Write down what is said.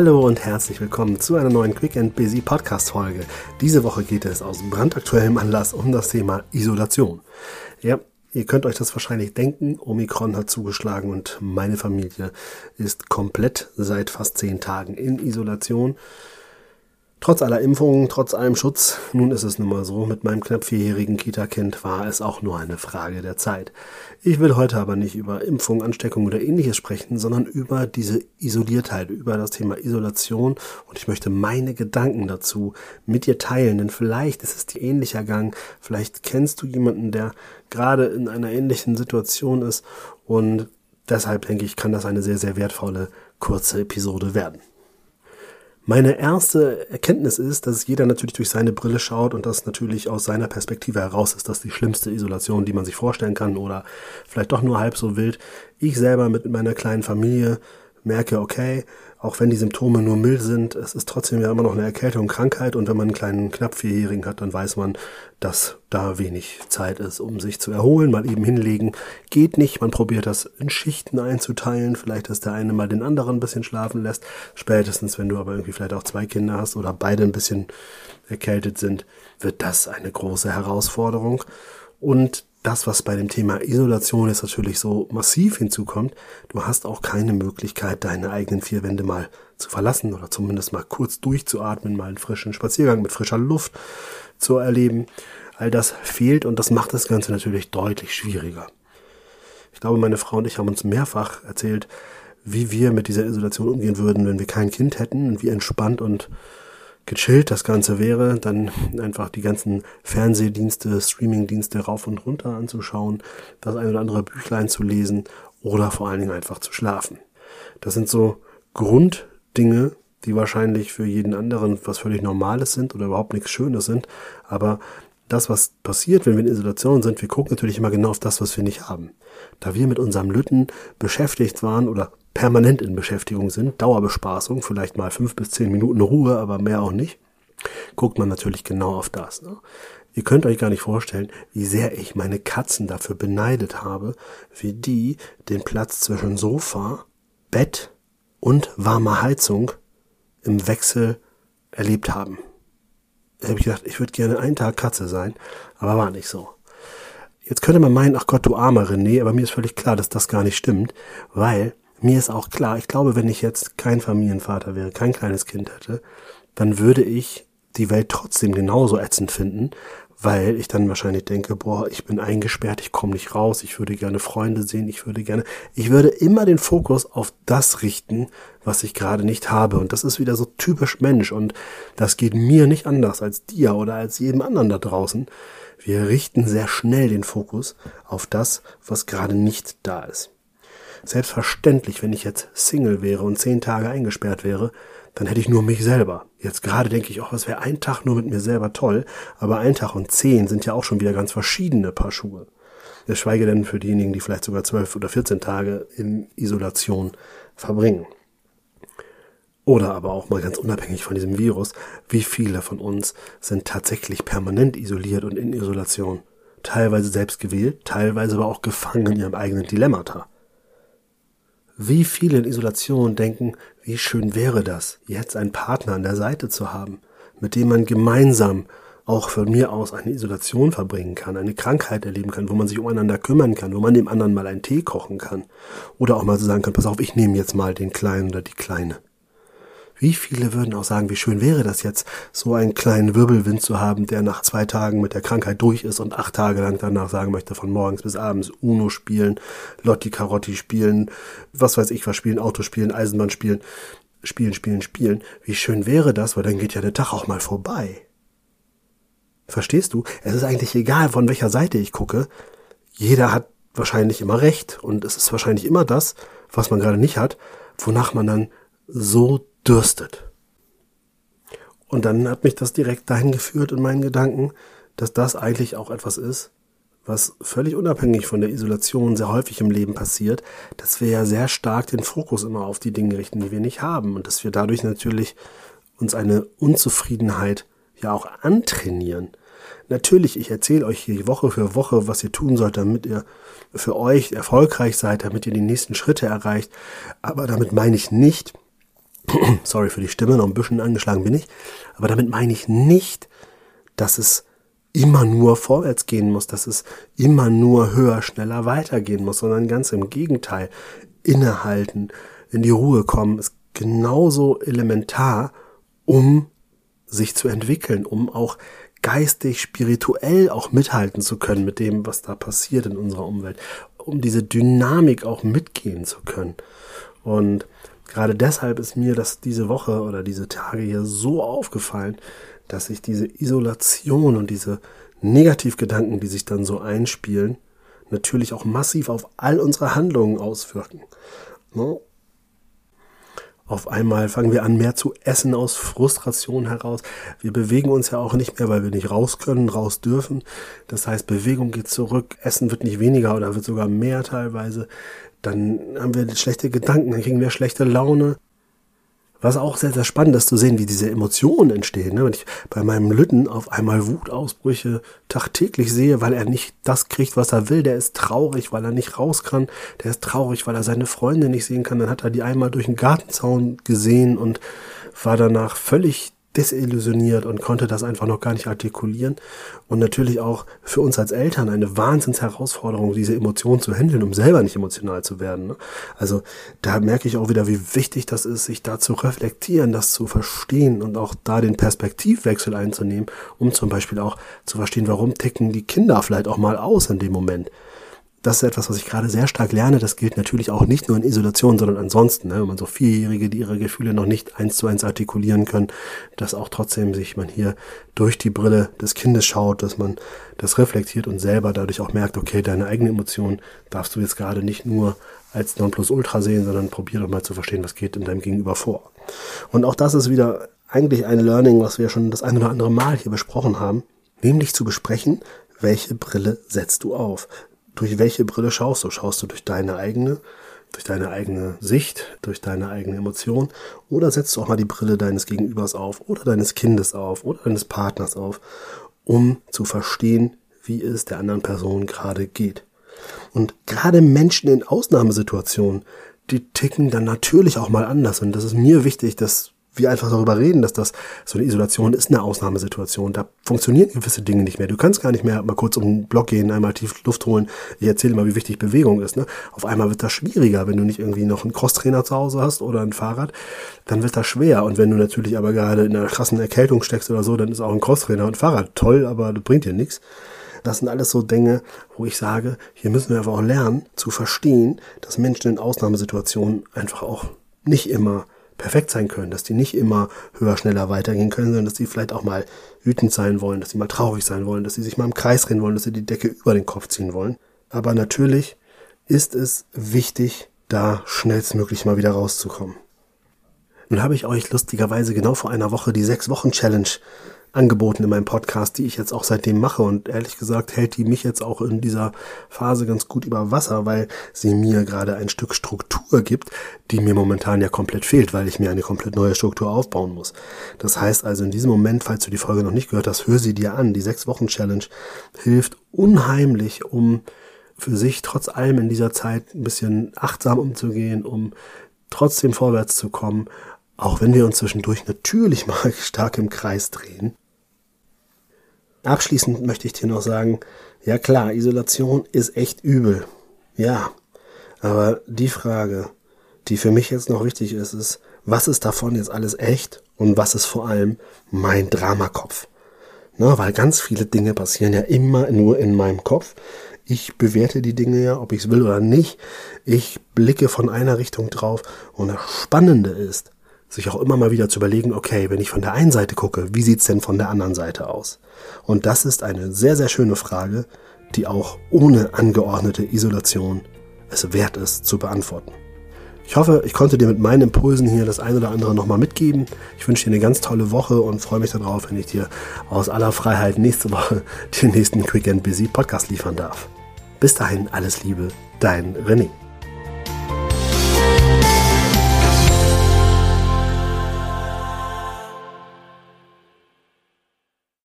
Hallo und herzlich willkommen zu einer neuen Quick and Busy Podcast Folge. Diese Woche geht es aus brandaktuellem Anlass um das Thema Isolation. Ja, ihr könnt euch das wahrscheinlich denken. Omikron hat zugeschlagen und meine Familie ist komplett seit fast zehn Tagen in Isolation. Trotz aller Impfungen, trotz allem Schutz, nun ist es nun mal so, mit meinem knapp vierjährigen Kita-Kind war es auch nur eine Frage der Zeit. Ich will heute aber nicht über Impfung, Ansteckung oder ähnliches sprechen, sondern über diese Isoliertheit, über das Thema Isolation und ich möchte meine Gedanken dazu mit dir teilen, denn vielleicht ist es die ähnlicher Gang, vielleicht kennst du jemanden, der gerade in einer ähnlichen Situation ist und deshalb denke ich, kann das eine sehr, sehr wertvolle kurze Episode werden. Meine erste Erkenntnis ist, dass jeder natürlich durch seine Brille schaut und das natürlich aus seiner Perspektive heraus ist das die schlimmste Isolation, die man sich vorstellen kann oder vielleicht doch nur halb so wild. Ich selber mit meiner kleinen Familie merke, okay, auch wenn die Symptome nur mild sind, es ist trotzdem ja immer noch eine Erkältung, Krankheit. Und wenn man einen kleinen knapp Vierjährigen hat, dann weiß man, dass da wenig Zeit ist, um sich zu erholen, mal eben hinlegen. Geht nicht, man probiert das in Schichten einzuteilen, vielleicht dass der eine mal den anderen ein bisschen schlafen lässt, spätestens wenn du aber irgendwie vielleicht auch zwei Kinder hast oder beide ein bisschen erkältet sind, wird das eine große Herausforderung. Und das, was bei dem Thema Isolation jetzt natürlich so massiv hinzukommt, du hast auch keine Möglichkeit, deine eigenen vier Wände mal zu verlassen oder zumindest mal kurz durchzuatmen, mal einen frischen Spaziergang mit frischer Luft zu erleben. All das fehlt und das macht das Ganze natürlich deutlich schwieriger. Ich glaube, meine Frau und ich haben uns mehrfach erzählt, wie wir mit dieser Isolation umgehen würden, wenn wir kein Kind hätten und wie entspannt und gechillt das Ganze wäre, dann einfach die ganzen Fernsehdienste, Streamingdienste rauf und runter anzuschauen, das ein oder andere Büchlein zu lesen oder vor allen Dingen einfach zu schlafen. Das sind so Grunddinge, die wahrscheinlich für jeden anderen was völlig Normales sind oder überhaupt nichts Schönes sind, aber das, was passiert, wenn wir in Isolation sind, wir gucken natürlich immer genau auf das, was wir nicht haben. Da wir mit unserem Lütten beschäftigt waren oder permanent in Beschäftigung sind, Dauerbespaßung, vielleicht mal fünf bis zehn Minuten Ruhe, aber mehr auch nicht, guckt man natürlich genau auf das. Ne? Ihr könnt euch gar nicht vorstellen, wie sehr ich meine Katzen dafür beneidet habe, wie die den Platz zwischen Sofa, Bett und warmer Heizung im Wechsel erlebt haben. Da habe ich gedacht, ich würde gerne einen Tag Katze sein, aber war nicht so. Jetzt könnte man meinen, ach Gott, du armer René, aber mir ist völlig klar, dass das gar nicht stimmt, weil mir ist auch klar, ich glaube, wenn ich jetzt kein Familienvater wäre, kein kleines Kind hätte, dann würde ich die Welt trotzdem genauso ätzend finden, weil ich dann wahrscheinlich denke, boah, ich bin eingesperrt, ich komme nicht raus, ich würde gerne Freunde sehen, ich würde gerne, ich würde immer den Fokus auf das richten, was ich gerade nicht habe. Und das ist wieder so typisch Mensch und das geht mir nicht anders als dir oder als jedem anderen da draußen. Wir richten sehr schnell den Fokus auf das, was gerade nicht da ist. Selbstverständlich, wenn ich jetzt Single wäre und zehn Tage eingesperrt wäre, dann hätte ich nur mich selber. Jetzt gerade denke ich, auch, was wäre ein Tag nur mit mir selber toll, aber ein Tag und zehn sind ja auch schon wieder ganz verschiedene Paar Schuhe. Geschweige denn für diejenigen, die vielleicht sogar zwölf oder vierzehn Tage in Isolation verbringen. Oder aber auch mal ganz unabhängig von diesem Virus, wie viele von uns sind tatsächlich permanent isoliert und in Isolation. Teilweise selbst gewählt, teilweise aber auch gefangen in ihrem eigenen Dilemmata. Wie viele in Isolation denken, wie schön wäre das, jetzt einen Partner an der Seite zu haben, mit dem man gemeinsam auch von mir aus eine Isolation verbringen kann, eine Krankheit erleben kann, wo man sich umeinander kümmern kann, wo man dem anderen mal einen Tee kochen kann. Oder auch mal so sagen kann, pass auf, ich nehme jetzt mal den Kleinen oder die Kleine. Wie viele würden auch sagen, wie schön wäre das jetzt, so einen kleinen Wirbelwind zu haben, der nach zwei Tagen mit der Krankheit durch ist und acht Tage lang danach sagen möchte, von morgens bis abends Uno spielen, Lotti Carotti spielen, was weiß ich was spielen, Auto spielen, Eisenbahn spielen, spielen, spielen, spielen. Wie schön wäre das, weil dann geht ja der Tag auch mal vorbei. Verstehst du? Es ist eigentlich egal, von welcher Seite ich gucke. Jeder hat wahrscheinlich immer recht und es ist wahrscheinlich immer das, was man gerade nicht hat, wonach man dann so dürstet. Und dann hat mich das direkt dahin geführt in meinen Gedanken, dass das eigentlich auch etwas ist, was völlig unabhängig von der Isolation sehr häufig im Leben passiert, dass wir ja sehr stark den Fokus immer auf die Dinge richten, die wir nicht haben und dass wir dadurch natürlich uns eine Unzufriedenheit ja auch antrainieren. Natürlich, ich erzähle euch hier Woche für Woche, was ihr tun sollt, damit ihr für euch erfolgreich seid, damit ihr die nächsten Schritte erreicht, aber damit meine ich nicht, sorry für die Stimme, noch ein bisschen angeschlagen bin ich, aber damit meine ich nicht, dass es immer nur vorwärts gehen muss, dass es immer nur höher, schneller weitergehen muss, sondern ganz im Gegenteil, innehalten, in die Ruhe kommen, ist genauso elementar, um sich zu entwickeln, um auch geistig, spirituell auch mithalten zu können mit dem, was da passiert in unserer Umwelt, um diese Dynamik auch mitgehen zu können. Und gerade deshalb ist mir das diese Woche oder diese Tage hier so aufgefallen, dass sich diese Isolation und diese Negativgedanken, die sich dann so einspielen, natürlich auch massiv auf all unsere Handlungen auswirken. Ne? Auf einmal fangen wir an, mehr zu essen aus Frustration heraus. Wir bewegen uns ja auch nicht mehr, weil wir nicht raus können, raus dürfen. Das heißt, Bewegung geht zurück, Essen wird nicht weniger oder wird sogar mehr teilweise. Dann haben wir schlechte Gedanken, dann kriegen wir schlechte Laune. Was auch sehr, sehr spannend ist zu sehen, wie diese Emotionen entstehen. Ne? Wenn ich bei meinem Lütten auf einmal Wutausbrüche tagtäglich sehe, weil er nicht das kriegt, was er will, der ist traurig, weil er nicht raus kann, der ist traurig, weil er seine Freunde nicht sehen kann, dann hat er die einmal durch den Gartenzaun gesehen und war danach völlig desillusioniert und konnte das einfach noch gar nicht artikulieren. Und natürlich auch für uns als Eltern eine Wahnsinnsherausforderung, diese Emotionen zu handeln, um selber nicht emotional zu werden. Ne? Also da merke ich auch wieder, wie wichtig das ist, sich da zu reflektieren, das zu verstehen und auch da den Perspektivwechsel einzunehmen, um zum Beispiel auch zu verstehen, warum ticken die Kinder vielleicht auch mal aus in dem Moment das ist etwas, was ich gerade sehr stark lerne. Das gilt natürlich auch nicht nur in Isolation, sondern ansonsten. Ne? Wenn man so Vierjährige, die ihre Gefühle noch nicht eins zu eins artikulieren können, dass auch trotzdem sich man hier durch die Brille des Kindes schaut, dass man das reflektiert und selber dadurch auch merkt, okay, deine eigene Emotion darfst du jetzt gerade nicht nur als Nonplusultra sehen, sondern probier doch mal zu verstehen, was geht in deinem Gegenüber vor. Und auch das ist wieder eigentlich ein Learning, was wir schon das ein oder andere Mal hier besprochen haben, nämlich zu besprechen, welche Brille setzt du auf? Durch welche Brille schaust du? Schaust du durch deine eigene, durch deine eigene Sicht, durch deine eigene Emotion oder setzt du auch mal die Brille deines Gegenübers auf oder deines Kindes auf oder deines Partners auf, um zu verstehen, wie es der anderen Person gerade geht. Und gerade Menschen in Ausnahmesituationen, die ticken dann natürlich auch mal anders. Und das ist mir wichtig, dass wir einfach darüber reden, dass das so eine Isolation ist eine Ausnahmesituation. Da funktionieren gewisse Dinge nicht mehr. Du kannst gar nicht mehr mal kurz um den Block gehen, einmal tief Luft holen. Ich erzähle mal, wie wichtig Bewegung ist. Ne? Auf einmal wird das schwieriger, wenn du nicht irgendwie noch einen Crosstrainer zu Hause hast oder ein Fahrrad, dann wird das schwer. Und wenn du natürlich aber gerade in einer krassen Erkältung steckst oder so, dann ist auch ein Crosstrainer und Fahrrad toll, aber das bringt dir nichts. Das sind alles so Dinge, wo ich sage, hier müssen wir einfach auch lernen zu verstehen, dass Menschen in Ausnahmesituationen einfach auch nicht immer perfekt sein können, dass die nicht immer höher, schneller weitergehen können, sondern dass die vielleicht auch mal wütend sein wollen, dass sie mal traurig sein wollen, dass sie sich mal im Kreis drehen wollen, dass sie die Decke über den Kopf ziehen wollen. Aber natürlich ist es wichtig, da schnellstmöglich mal wieder rauszukommen. Nun habe ich euch lustigerweise genau vor einer Woche die sechs Wochen Challenge angeboten in meinem Podcast, die ich jetzt auch seitdem mache. Und ehrlich gesagt hält die mich jetzt auch in dieser Phase ganz gut über Wasser, weil sie mir gerade ein Stück Struktur gibt, die mir momentan ja komplett fehlt, weil ich mir eine komplett neue Struktur aufbauen muss. Das heißt also in diesem Moment, falls du die Folge noch nicht gehört hast, hör sie dir an. Die sechs Wochen Challenge hilft unheimlich, um für sich trotz allem in dieser Zeit ein bisschen achtsam umzugehen, um trotzdem vorwärts zu kommen, auch wenn wir uns zwischendurch natürlich mal stark im Kreis drehen. Abschließend möchte ich dir noch sagen, ja klar, Isolation ist echt übel. Ja, aber die Frage, die für mich jetzt noch wichtig ist, ist, was ist davon jetzt alles echt und was ist vor allem mein Dramakopf? Na, weil ganz viele Dinge passieren ja immer nur in meinem Kopf. Ich bewerte die Dinge ja, ob ich es will oder nicht. Ich blicke von einer Richtung drauf und das Spannende ist, sich auch immer mal wieder zu überlegen, okay, wenn ich von der einen Seite gucke, wie sieht's denn von der anderen Seite aus? Und das ist eine sehr, sehr schöne Frage, die auch ohne angeordnete Isolation es wert ist zu beantworten. Ich hoffe, ich konnte dir mit meinen Impulsen hier das eine oder andere nochmal mitgeben. Ich wünsche dir eine ganz tolle Woche und freue mich darauf, wenn ich dir aus aller Freiheit nächste Woche den nächsten Quick and Busy Podcast liefern darf. Bis dahin alles Liebe, dein René.